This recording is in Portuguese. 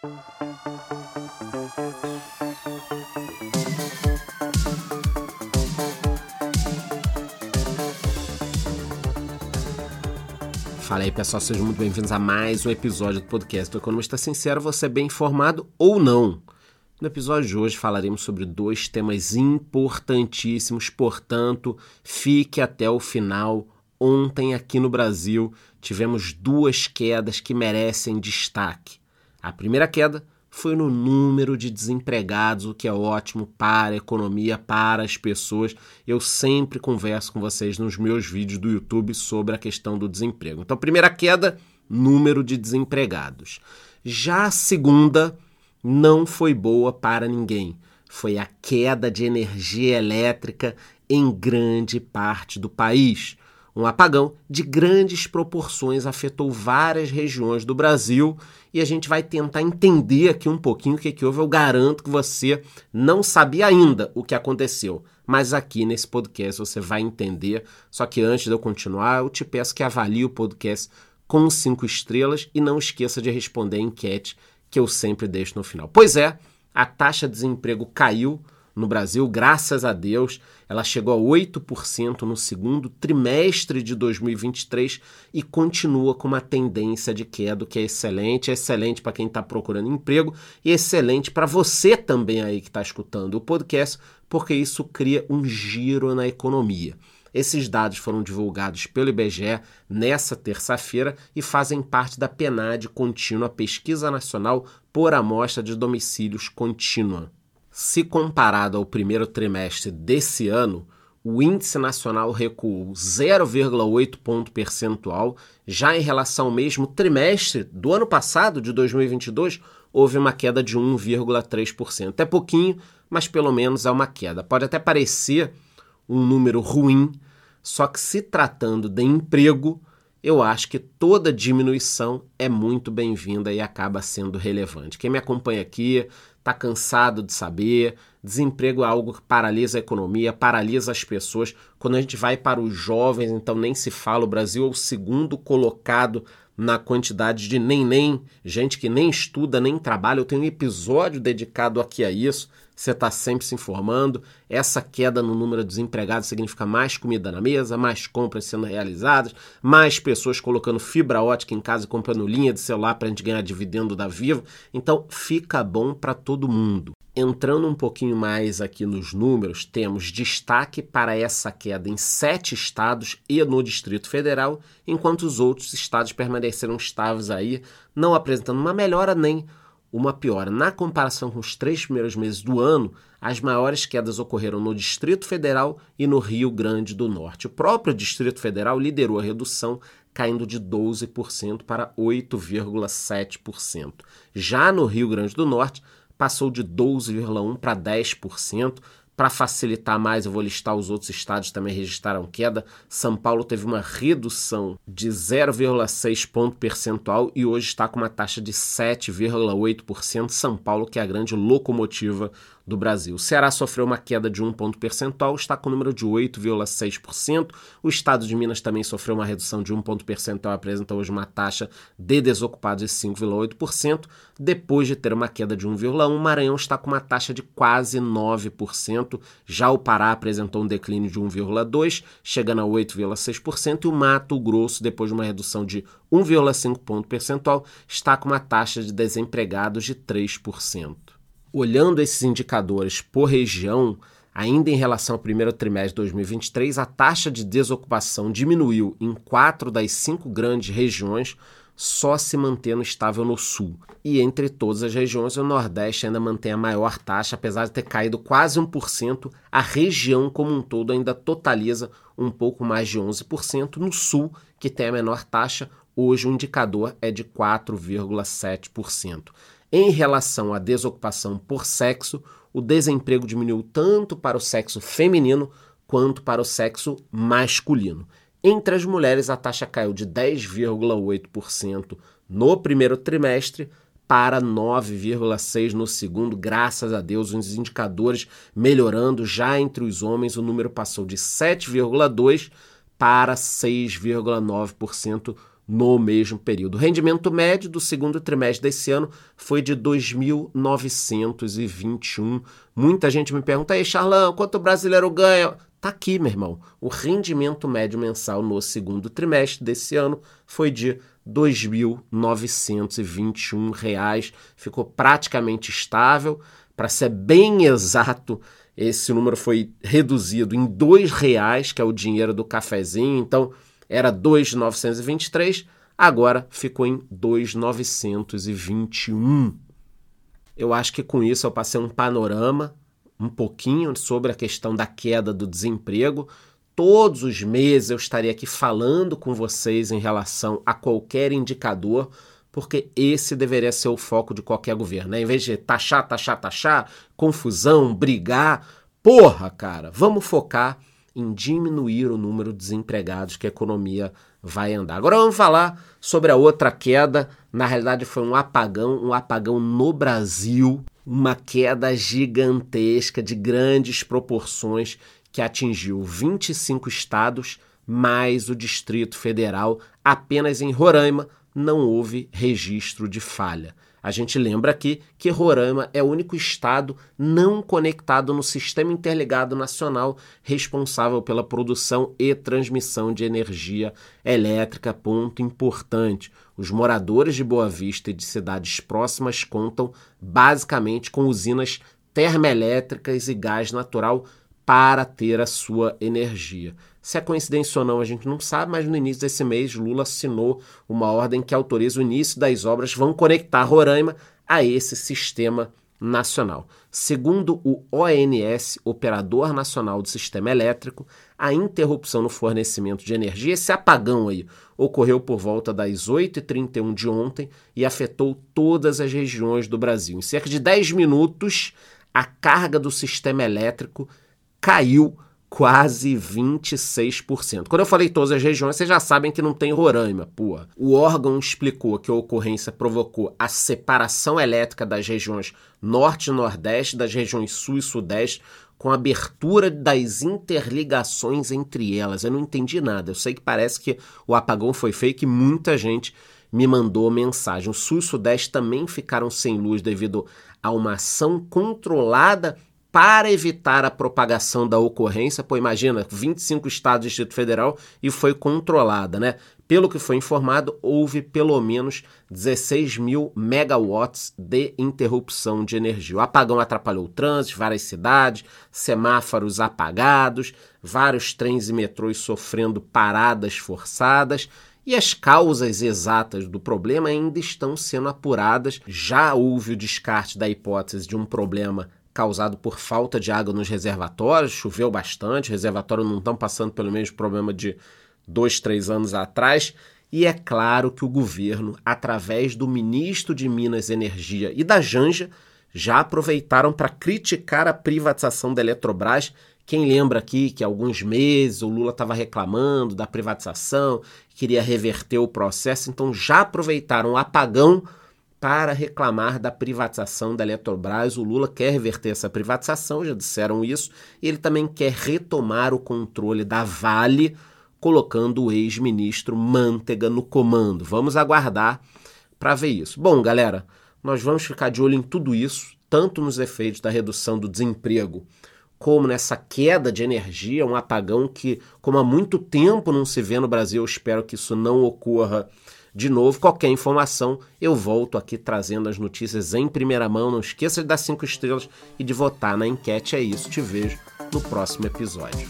Fala aí pessoal, sejam muito bem-vindos a mais um episódio do podcast do Economista Sincero, você é bem informado ou não. No episódio de hoje falaremos sobre dois temas importantíssimos, portanto, fique até o final. Ontem aqui no Brasil tivemos duas quedas que merecem destaque. A primeira queda foi no número de desempregados, o que é ótimo para a economia, para as pessoas. Eu sempre converso com vocês nos meus vídeos do YouTube sobre a questão do desemprego. Então, primeira queda, número de desempregados. Já a segunda não foi boa para ninguém. Foi a queda de energia elétrica em grande parte do país. Um apagão de grandes proporções afetou várias regiões do Brasil e a gente vai tentar entender aqui um pouquinho o que, que houve. Eu garanto que você não sabia ainda o que aconteceu, mas aqui nesse podcast você vai entender. Só que antes de eu continuar, eu te peço que avalie o podcast com cinco estrelas e não esqueça de responder a enquete que eu sempre deixo no final. Pois é, a taxa de desemprego caiu no Brasil, graças a Deus, ela chegou a 8% no segundo trimestre de 2023 e continua com uma tendência de queda, que é excelente, é excelente para quem está procurando emprego e excelente para você também aí que está escutando o podcast, porque isso cria um giro na economia. Esses dados foram divulgados pelo IBGE nessa terça-feira e fazem parte da PNAD contínua, Pesquisa Nacional por Amostra de Domicílios Contínua. Se comparado ao primeiro trimestre desse ano, o índice nacional recuou 0,8 ponto percentual. Já em relação ao mesmo trimestre do ano passado, de 2022, houve uma queda de 1,3%. É pouquinho, mas pelo menos é uma queda. Pode até parecer um número ruim, só que se tratando de emprego, eu acho que toda diminuição é muito bem-vinda e acaba sendo relevante. Quem me acompanha aqui está cansado de saber, desemprego é algo que paralisa a economia, paralisa as pessoas. Quando a gente vai para os jovens, então nem se fala, o Brasil é o segundo colocado na quantidade de nem nem, gente que nem estuda, nem trabalha. Eu tenho um episódio dedicado aqui a isso você está sempre se informando. Essa queda no número de desempregados significa mais comida na mesa, mais compras sendo realizadas, mais pessoas colocando fibra ótica em casa e comprando linha de celular para a gente ganhar dividendo da Vivo. Então fica bom para todo mundo. Entrando um pouquinho mais aqui nos números, temos destaque para essa queda em sete estados e no Distrito Federal, enquanto os outros estados permaneceram estáveis aí, não apresentando uma melhora nem uma piora. Na comparação com os três primeiros meses do ano, as maiores quedas ocorreram no Distrito Federal e no Rio Grande do Norte. O próprio Distrito Federal liderou a redução, caindo de 12% para 8,7%. Já no Rio Grande do Norte, passou de 12,1% para 10%, para facilitar mais, eu vou listar os outros estados também registraram queda. São Paulo teve uma redução de 0,6 ponto percentual e hoje está com uma taxa de 7,8%. São Paulo, que é a grande locomotiva do Brasil. O Ceará sofreu uma queda de 1 ponto percentual, está com o número de 8,6%. O estado de Minas também sofreu uma redução de 1 ponto percentual, apresenta hoje uma taxa de desocupados de 5,8%. Depois de ter uma queda de 1,1%, Maranhão está com uma taxa de quase 9%. Já o Pará apresentou um declínio de 1,2%, chegando a 8,6%. E o Mato Grosso, depois de uma redução de 1,5 ponto percentual, está com uma taxa de desempregados de 3% olhando esses indicadores por região, ainda em relação ao primeiro trimestre de 2023, a taxa de desocupação diminuiu em quatro das cinco grandes regiões, só se mantendo estável no sul. E entre todas as regiões, o Nordeste ainda mantém a maior taxa, apesar de ter caído quase 1%, a região como um todo ainda totaliza um pouco mais de 11%. No sul, que tem a menor taxa, hoje o indicador é de 4,7%. Em relação à desocupação por sexo, o desemprego diminuiu tanto para o sexo feminino quanto para o sexo masculino. Entre as mulheres, a taxa caiu de 10,8% no primeiro trimestre para 9,6% no segundo. Graças a Deus, os indicadores melhorando. Já entre os homens, o número passou de 7,2% para 6,9% no mesmo período. O rendimento médio do segundo trimestre desse ano foi de 2.921. Muita gente me pergunta aí, Charlão, quanto o brasileiro ganha? Tá aqui, meu irmão. O rendimento médio mensal no segundo trimestre desse ano foi de R$ 2.921. Ficou praticamente estável. Para ser bem exato, esse número foi reduzido em R$ reais, que é o dinheiro do cafezinho. Então, era 2,923, agora ficou em 2,921. Eu acho que com isso eu passei um panorama um pouquinho sobre a questão da queda do desemprego. Todos os meses eu estaria aqui falando com vocês em relação a qualquer indicador, porque esse deveria ser o foco de qualquer governo, né? Em vez de taxar, taxar, taxar, confusão, brigar, porra, cara, vamos focar em diminuir o número de desempregados que a economia vai andar. Agora vamos falar sobre a outra queda. Na realidade, foi um apagão, um apagão no Brasil, uma queda gigantesca de grandes proporções que atingiu 25 estados mais o Distrito Federal. Apenas em Roraima não houve registro de falha. A gente lembra aqui que Roraima é o único estado não conectado no Sistema Interligado Nacional responsável pela produção e transmissão de energia elétrica. Ponto importante. Os moradores de Boa Vista e de cidades próximas contam basicamente com usinas termoelétricas e gás natural para ter a sua energia. Se é coincidência ou não, a gente não sabe, mas no início desse mês, Lula assinou uma ordem que autoriza o início das obras vão conectar Roraima a esse sistema nacional. Segundo o ONS, Operador Nacional do Sistema Elétrico, a interrupção no fornecimento de energia, esse apagão aí, ocorreu por volta das 8h31 de ontem e afetou todas as regiões do Brasil. Em cerca de 10 minutos, a carga do sistema elétrico caiu quase 26%. Quando eu falei todas as regiões, vocês já sabem que não tem Roraima, pô. O órgão explicou que a ocorrência provocou a separação elétrica das regiões Norte e Nordeste, das regiões Sul e Sudeste, com a abertura das interligações entre elas. Eu não entendi nada. Eu sei que parece que o apagão foi feito e muita gente me mandou mensagem. O Sul e Sudeste também ficaram sem luz devido a uma ação controlada para evitar a propagação da ocorrência, pô, imagina, 25 estados do Distrito Federal e foi controlada, né? Pelo que foi informado, houve pelo menos 16 mil megawatts de interrupção de energia. O apagão atrapalhou o trânsito, várias cidades, semáforos apagados, vários trens e metrôs sofrendo paradas forçadas. E as causas exatas do problema ainda estão sendo apuradas. Já houve o descarte da hipótese de um problema causado por falta de água nos reservatórios, choveu bastante, os reservatórios não estão passando pelo mesmo problema de dois, três anos atrás. E é claro que o governo, através do ministro de Minas e Energia e da Janja, já aproveitaram para criticar a privatização da Eletrobras. Quem lembra aqui que há alguns meses o Lula estava reclamando da privatização, queria reverter o processo, então já aproveitaram o apagão para reclamar da privatização da Eletrobras. O Lula quer reverter essa privatização, já disseram isso. E ele também quer retomar o controle da Vale, colocando o ex-ministro Mantega no comando. Vamos aguardar para ver isso. Bom, galera, nós vamos ficar de olho em tudo isso, tanto nos efeitos da redução do desemprego, como nessa queda de energia, um apagão que, como há muito tempo não se vê no Brasil, eu espero que isso não ocorra de novo, qualquer informação, eu volto aqui trazendo as notícias em primeira mão. Não esqueça de dar cinco estrelas e de votar na enquete. É isso, te vejo no próximo episódio.